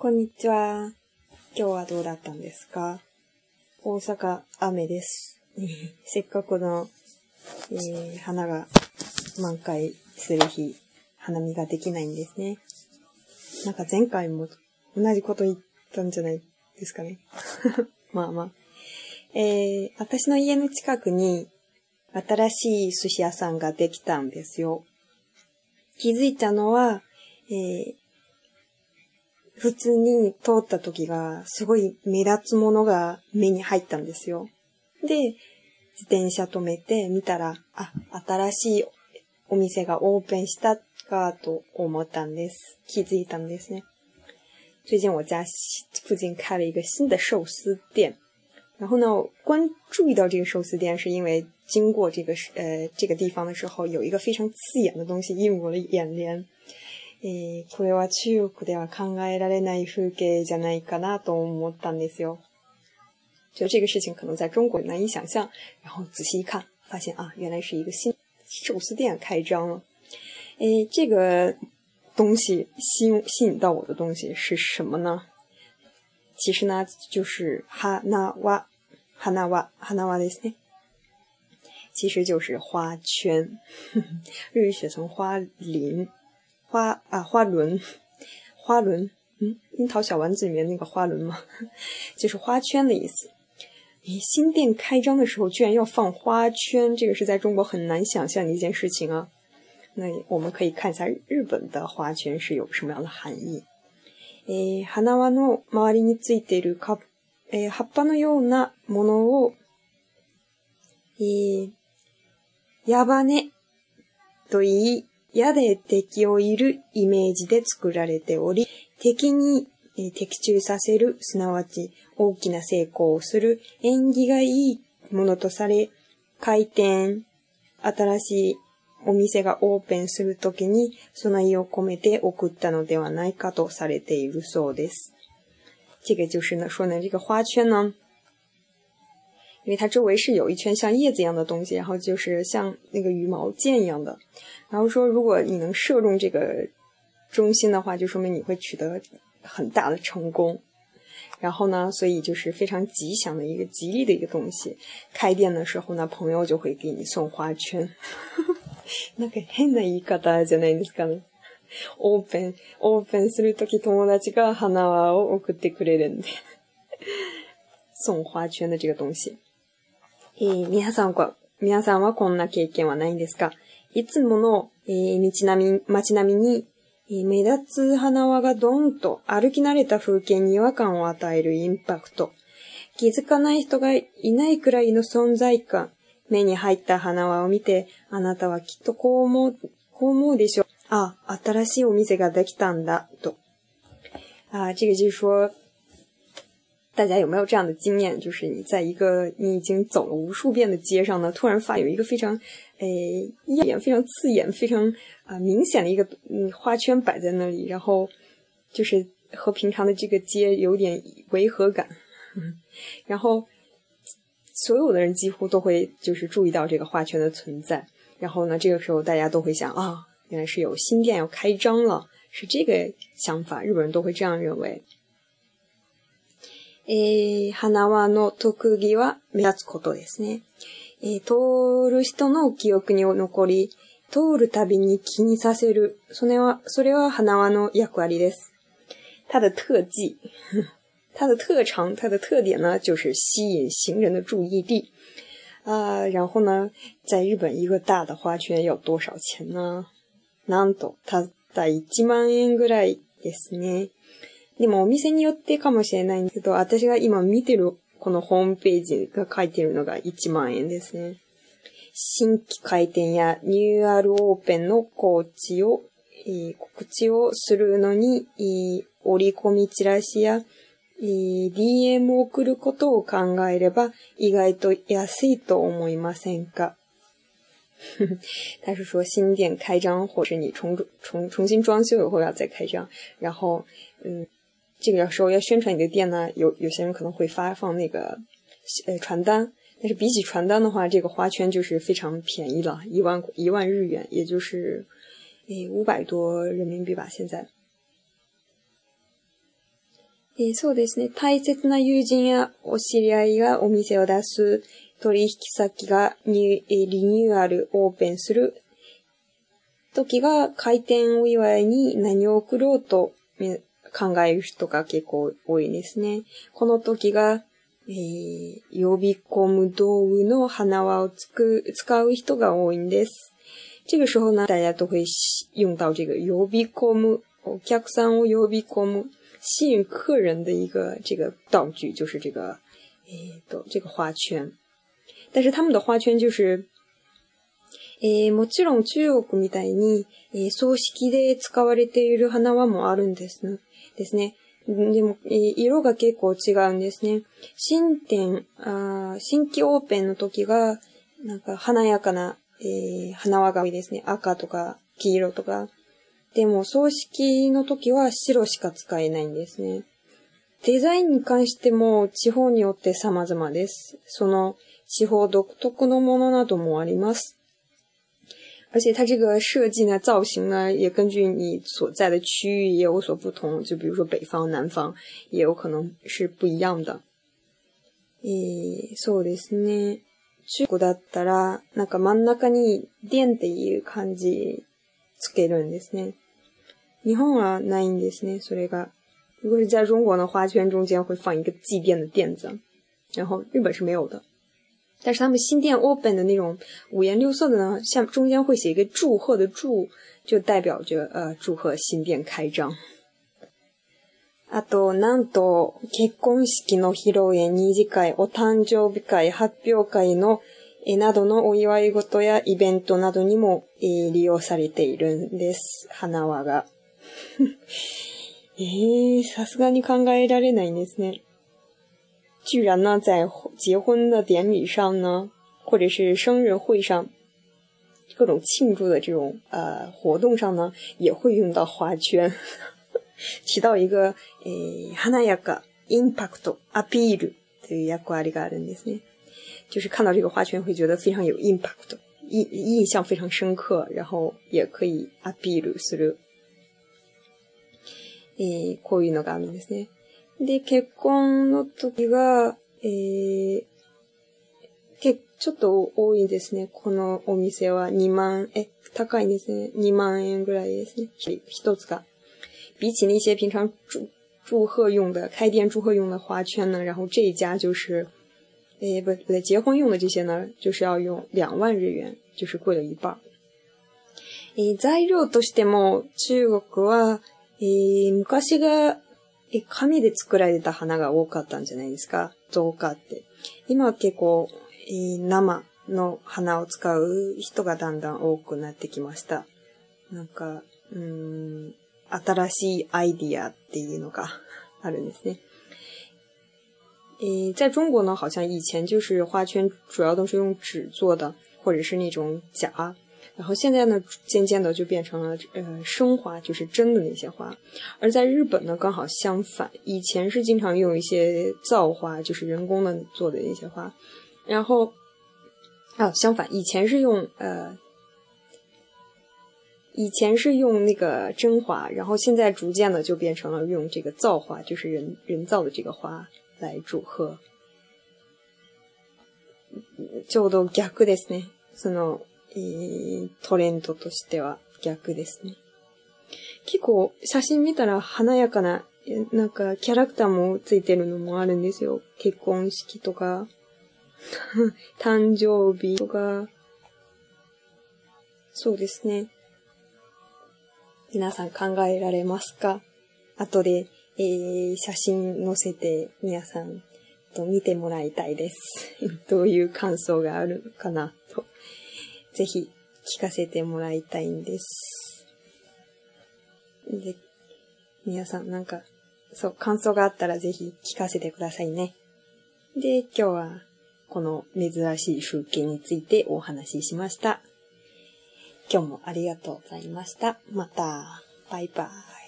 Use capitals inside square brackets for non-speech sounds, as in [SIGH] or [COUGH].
こんにちは。今日はどうだったんですか？大阪雨です。[LAUGHS] せっかくの、えー花が満開する日、花見ができないんですね。なんか前回も同じこと言ったんじゃないですかね。[LAUGHS] まあまあ。えー私の家の近くに新しい寿司屋さんができたんですよ。気づいたのは、えー普通に通った時が、すごい目立つものが目に入ったんですよ。で、自転車止めて見たら、あ、新しいお店がオープンしたかと思ったんです。気づいたんですね。最近我家附近开了一个新的寿司店，然后呢，关注意到这个寿司店，是因为经过这个呃这个地方的时候，有一个非常刺眼的东西映入我的眼帘。えーこれは中国では考えられない風景じゃないかなと思ったんですよ。就这个事情可能在中国难以想象，然后仔细一看，发现啊，原来是一个新寿司店开张了。诶，这个东西吸引吸引到我的东西是什么呢？其实呢，就是花那哇，花那哇，花那哇ですね。其实就是花圈，[LAUGHS] 日语写成花林。 花啊，花轮，花轮，嗯，樱桃小丸子里面那个花轮嘛，[LAUGHS] 就是花圈的意思。诶，新店开张的时候居然要放花圈，这个是在中国很难想象的一件事情啊。那我们可以看一下日本的花圈是有什么样的含义。えー、花輪の周りについているか、えー葉っぱのようなものを、えー、矢羽と言い、 矢で敵をいるイメージで作られており、敵に的中させる、すなわち大きな成功をする縁起がいいものとされ、開店、新しいお店がオープンするときに、その意を込めて送ったのではないかとされているそうです。这个就是呢，说呢，这个花圈呢，因为它周围是有一圈像叶子一样的东西，然后就是像那个羽毛箭一样的。然后说，如果你能射中这个中心的话，就说明你会取得很大的成功。然后呢，所以就是非常吉祥的一个吉利的一个东西。开店的时候呢，朋友就会给你送花圈。[LAUGHS] なんか変な言い方じゃないですかね。オープン、オープンするとき友達が花輪を送ってくれるんで。送花圈的这个东西。 えー皆さんは、皆さんはこんな経験はないんですか？いつもの、えー道並み、街並みに、えー目立つ花輪がドンと歩き慣れた風景に違和感を与えるインパクト。気づかない人がいないくらいの存在感。目に入った花輪を見て、あなたはきっとこう思う、こう思うでしょう。あ、新しいお店ができたんだ、と。啊，这个就是说，大家有没有这样的经验？就是你在一个你已经走了无数遍的街上呢，突然发有一个非常，诶，耀眼、非常刺眼、非常啊、明显的一个嗯花圈摆在那里，然后就是和平常的这个街有点违和感，[LAUGHS] 然后所有的人几乎都会就是注意到这个花圈的存在，然后呢，这个时候大家都会想啊，原来是有新店要开张了，是这个想法，日本人都会这样认为。えー、花輪の特技は目立つことですね。えー通る人の記憶に残り、通るたびに気にさせる。それは、それは花輪の役割です。它的特技，[LAUGHS] 它的特长，它的特点呢，就是吸引行人的注意力。啊、然后呢，在日本一个大的花圈要多少钱呢？なんと、たった1万円ぐらいですね。でもお店によってかもしれないんだけど、私が今見てるこのホームページが書いてるのが1万円ですね。新規開店やニューアルオープンの告知を、えー告知をするのに、えー折り込みチラシや、えー DM を送ることを考えれば意外と安いと思いませんか？[LAUGHS] 他是说新店开张，或是你重重重新装修以后要再开张，然后嗯，这个时候要宣传你的店呢，有有些人可能会发放那个呃传单，但是比起传单的话，这个花圈就是非常便宜了，一万一万日元，也就是诶五百多人民币吧，现在。えー、そうですね。大切な友人やお知り合いがお店を出す、取引先がニュ、えー、リニューアル、オープンする時が開店お祝いに何を送ろうと考える人が結構多いですね。この時が、えー、呼び込む道具の花輪をつく使う人が多いんです。这个时候呢，大家都会用到这个呼び込む、お客さんを呼び込む。吸引客人的一个这个道具就是这个，诶，的这个花圈。但是他们的花圈就是、えー、もちろん中国みたいに、えー、葬式で使われている花輪もあるんですね。ですね。でも、色が結構違うんですね。新店、あ新規オープンの時が、なんか華やかな、えー、花輪が多いですね。赤とか黄色とか。でも、葬式の時は白しか使えないんですね。デザインに関しても地方によって様々です。その地方独特のものなどもあります。而且它这个设计呢，造型呢，也根据你所在的区域也有所不同。就比如说北方、南方，也有可能是不一样的。えー、そうですね。中国だったら、なんか真ん中に電っていう感じつけるんですね。日本はないんですね、それが。如果是在中国呢，花圈中间会放一个祭奠的奠字，然后日本是没有的。 但是他们新店 open 的那种五颜六色的呢，像中间会写一个祝贺的祝，就代表着呃祝贺新店开张。あと、なんと、結婚式の披露宴、二次会、お誕生日会、発表会のえなどのお祝い事やイベントなどにも、えー、利用されているんです。花輪が。[LAUGHS] えー、さすがに考えられないんですね。居然呢，在结婚的典礼上呢，或者是生日会上，各种庆祝的这种呃活动上呢，也会用到花圈，[LAUGHS] 起到一个诶華やか impact アピールという役割があるんですね。就是看到这个花圈会觉得非常有 impact，印印象非常深刻，然后也可以アピールする。诶，こういうのがあるんですね。で結婚の時がえー、け、ちょっと多いですね。このお店は2万、え、高いんですね。2万円ぐらいですね。一つが。比起那些平常祝祝贺用的、开店祝贺用的花圈呢，然后这一家就是。诶，不不对，结婚用的这些呢，就是要用两万日元，就是贵了一半。え材料としても中国は、え昔がえ紙で作られた花が多かったんじゃないですか？造花って。今は結構、え生の花を使う人がだんだん多くなってきました。なんか、うん、新しいアイディアっていうのが [LAUGHS] あるんですね。诶，在中国呢，好像以前就是花圈主要都是用纸做的，或者是那种假，然后现在呢，渐渐的就变成了呃生花，就是真的那些花。而在日本呢，刚好相反，以前是经常用一些造花，就是人工的做的一些花，然后啊相反，以前是用呃以前是用那个真花，然后现在逐渐的就变成了用这个造花，就是人人造的这个花。来祝贺。ちょうど逆ですね。その、 えー、トレンドとしては逆ですね。結構写真見たら華やかな、なんかキャラクターもついてるのもあるんですよ。結婚式とか、[LAUGHS] 誕生日とか。そうですね。皆さん考えられますか？後でえー、写真載せて皆さんと見てもらいたいです。[LAUGHS] どういう感想があるのかなと、ぜひ聞かせてもらいたいんです。で、皆さんなんか、そう、感想があったらぜひ聞かせてくださいね。で、今日はこの珍しい風景についてお話ししました。今日もありがとうございました。また、バイバイ。